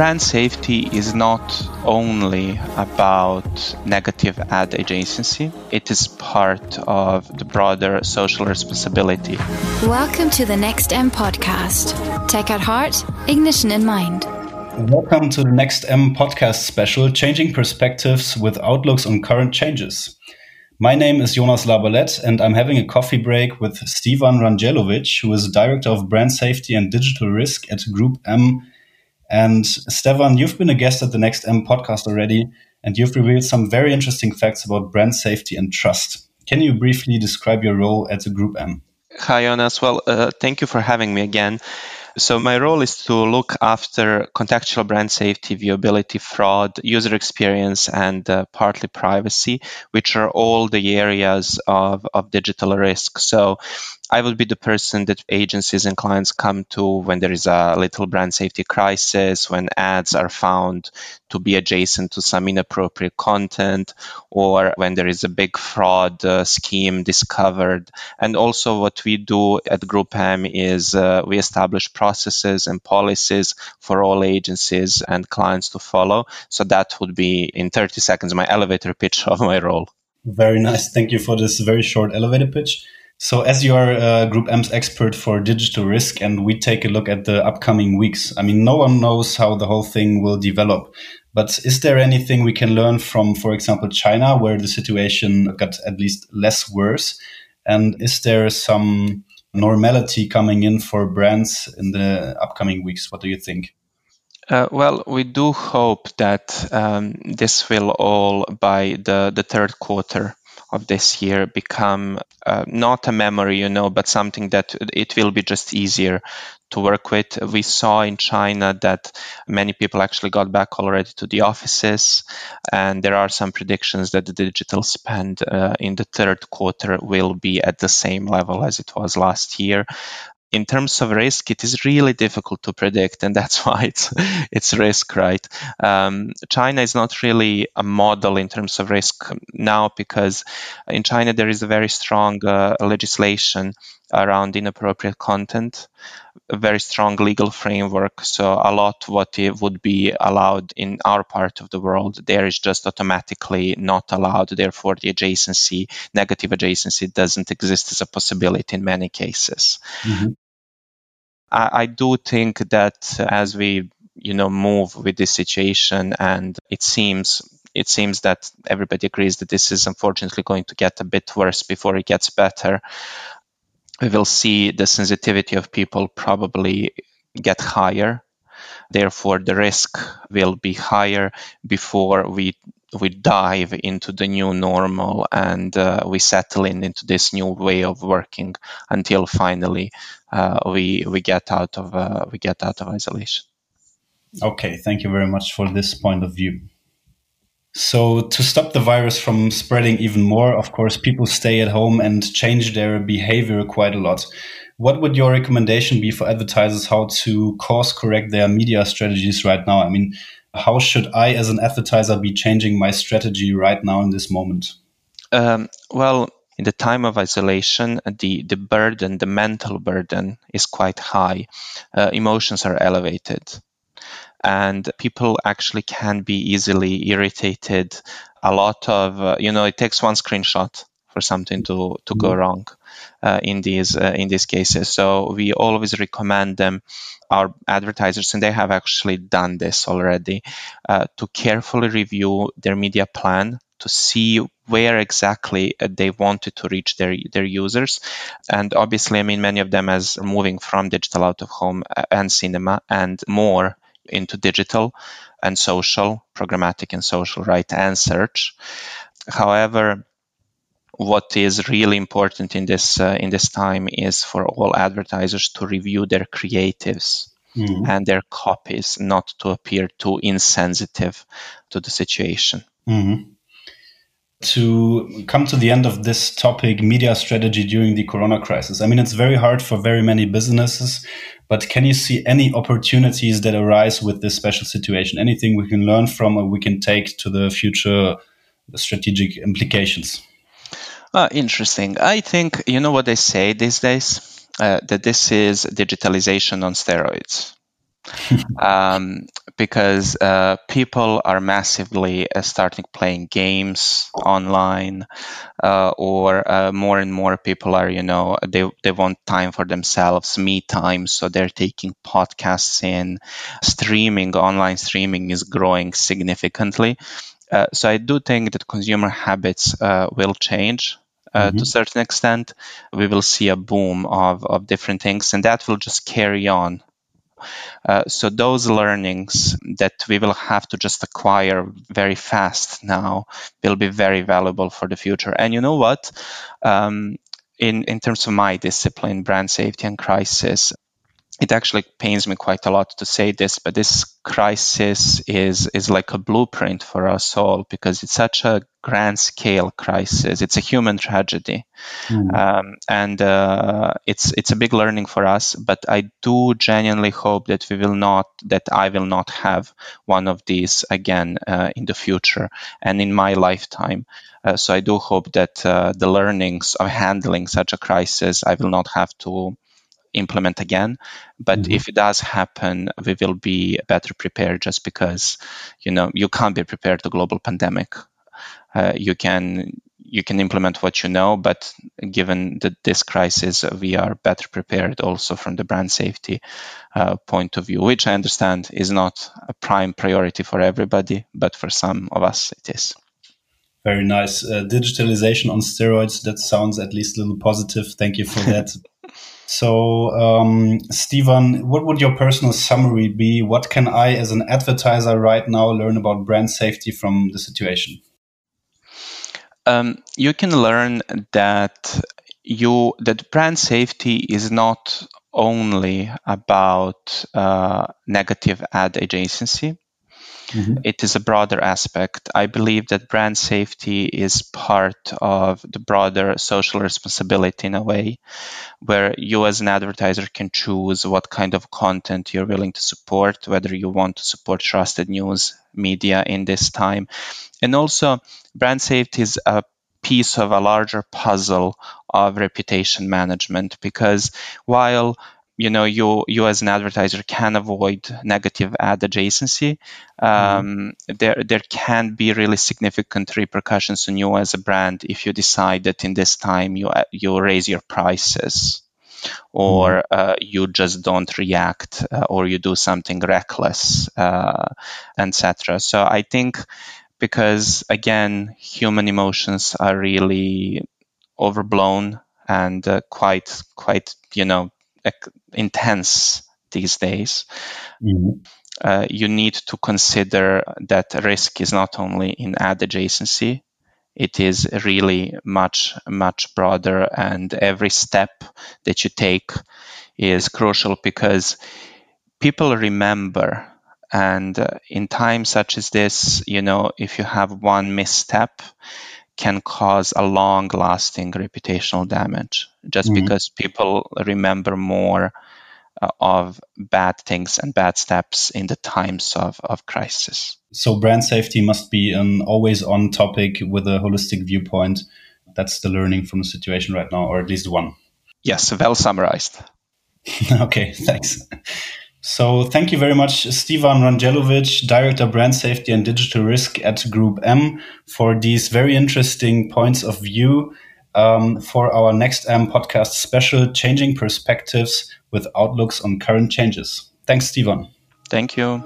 brand safety is not only about negative ad adjacency, it is part of the broader social responsibility. Welcome to the NextM podcast. Tech at heart, ignition in mind. Welcome to the NextM podcast special, Changing Perspectives with Outlooks on Current Changes. My name is Jonas Labalette, and I'm having a coffee break with Stevan Randjelovic, who is Director of Brand Safety and Digital Risk at GroupM and Stevan, you've been a guest at the NextM podcast already, and you've revealed some very interesting facts about brand safety and trust. Can you briefly describe your role at the GroupM? Hi, Jonas. Well, uh, thank you for having me again. So my role is to look after contextual brand safety, viewability, fraud, user experience, and uh, partly privacy, which are all the areas of, of digital risk. So I would be the person that agencies and clients come to when there is a little brand safety crisis, when ads are found to be adjacent to some inappropriate content, or when there is a big fraud uh, scheme discovered. And also, what we do at GroupM is uh, we establish processes and policies for all agencies and clients to follow. So that would be in 30 seconds my elevator pitch of my role. Very nice. Thank you for this very short elevator pitch. So, as you are GroupM's expert for digital risk, and we take a look at the upcoming weeks, I mean, no one knows how the whole thing will develop. But is there anything we can learn from, for example, China, where the situation got at least less worse? And is there some normality coming in for brands in the upcoming weeks? What do you think? Uh, well, we do hope that um, this will all, by the, the third quarter, of this year become uh, not a memory, you know, but something that it will be just easier to work with. We saw in China that many people actually got back already to the offices, and there are some predictions that the digital spend uh, in the third quarter will be at the same level as it was last year in terms of risk, it is really difficult to predict, and that's why it's it's risk, right? Um, China is not really a model in terms of risk now because in China there is a very strong uh, legislation around inappropriate content, a very strong legal framework. So a lot what would be allowed in our part of the world there is just automatically not allowed. Therefore, the adjacency, negative adjacency, doesn't exist as a possibility in many cases. Mm-hmm. I, I do think that as we you know move with this situation and it seems it seems that everybody agrees that this is unfortunately going to get a bit worse before it gets better we will see the sensitivity of people probably get higher. Therefore the risk will be higher before we we dive into the new normal and uh, we settle in into this new way of working until finally uh, we we get out of uh, we get out of isolation. Okay, thank you very much for this point of view. So to stop the virus from spreading even more, of course, people stay at home and change their behavior quite a lot. What would your recommendation be for advertisers how to course correct their media strategies right now? I mean, how should I, as an advertiser, be changing my strategy right now in this moment? Um, well, in the time of isolation, the, the burden, the mental burden is quite high. Uh, emotions are elevated. And people actually can be easily irritated. A lot of, uh, you know, it takes one screenshot for something to, to go mm-hmm. wrong uh, in these uh, in these cases. So we always recommend them, our advertisers, and they have actually done this already, uh, to carefully review their media plan to see where exactly uh, they wanted to reach their their users and obviously i mean many of them as moving from digital out of home uh, and cinema and more into digital and social programmatic and social right and search however what is really important in this uh, in this time is for all advertisers to review their creatives mm-hmm. and their copies, not to appear too insensitive to the situation. Mm-hmm. To come to the end of this topic, media strategy during the corona crisis. I mean, it's very hard for very many businesses, but can you see any opportunities that arise with this special situation? Anything we can learn from or we can take to the future strategic implications? Uh, interesting. I think you know what they say these days uh, that this is digitalization on steroids. um, because uh, people are massively uh, starting playing games online, uh, or uh, more and more people are, you know, they they want time for themselves, me time, so they're taking podcasts in. Streaming, online streaming is growing significantly. Uh, so I do think that consumer habits uh, will change. Uh, mm-hmm. to a certain extent, we will see a boom of, of different things, and that will just carry on uh, so those learnings that we will have to just acquire very fast now will be very valuable for the future. And you know what? Um, in, in terms of my discipline, brand safety and crisis, it actually pains me quite a lot to say this, but this crisis is is like a blueprint for us all because it's such a grand scale crisis. It's a human tragedy, mm. um, and uh, it's it's a big learning for us. But I do genuinely hope that we will not that I will not have one of these again uh, in the future and in my lifetime. Uh, so I do hope that uh, the learnings of handling such a crisis I will not have to implement again. But mm-hmm. if it does happen, we will be better prepared just because, you know, you can't be prepared to global pandemic. Uh, you can you can implement what you know, but given the, this crisis, we are better prepared also from the brand safety uh, point of view, which I understand is not a prime priority for everybody, but for some of us it is. Very nice. Uh, digitalization on steroids. That sounds at least a little positive. Thank you for that. So, um, what would your personal summary be? What can I, as an advertiser right now, learn about brand safety from the situation? Um, you can learn that you that brand safety is not only about uh, negative ad adjacency. Mm-hmm. It is a broader aspect. I believe that brand safety is part of the broader social responsibility in a way where you as an advertiser can choose what kind of content you're willing to support, whether you want to support trusted news media in this time. And also, brand safety is a piece of a larger puzzle of reputation management because while you know you you as an advertiser can avoid negative ad adjacency um, mm-hmm. there there can be really significant repercussions on you as a brand if you decide that in this time you you raise your prices or mm-hmm. uh, you just don't react uh, or you do something reckless uh, etc so i think because again human emotions are really overblown and uh, quite quite you know intense these days. Mm-hmm. Uh, you need to consider that risk is not only in ad adjacency, it is really much, much broader. And every step that you take is crucial because people remember. And uh, in times such as this, you know, if you have one misstep, can cause a long lasting reputational damage just mm-hmm. because people remember more uh, of bad things and bad steps in the times of, of crisis. So, brand safety must be an always on topic with a holistic viewpoint. That's the learning from the situation right now, or at least one. Yes, well summarized. okay, thanks. So thank you very much, Stefan Randjelovic, Director Brand Safety and Digital Risk at GroupM, for these very interesting points of view um, for our NextM podcast special, Changing Perspectives with Outlooks on Current Changes. Thanks, Stefan. Thank you.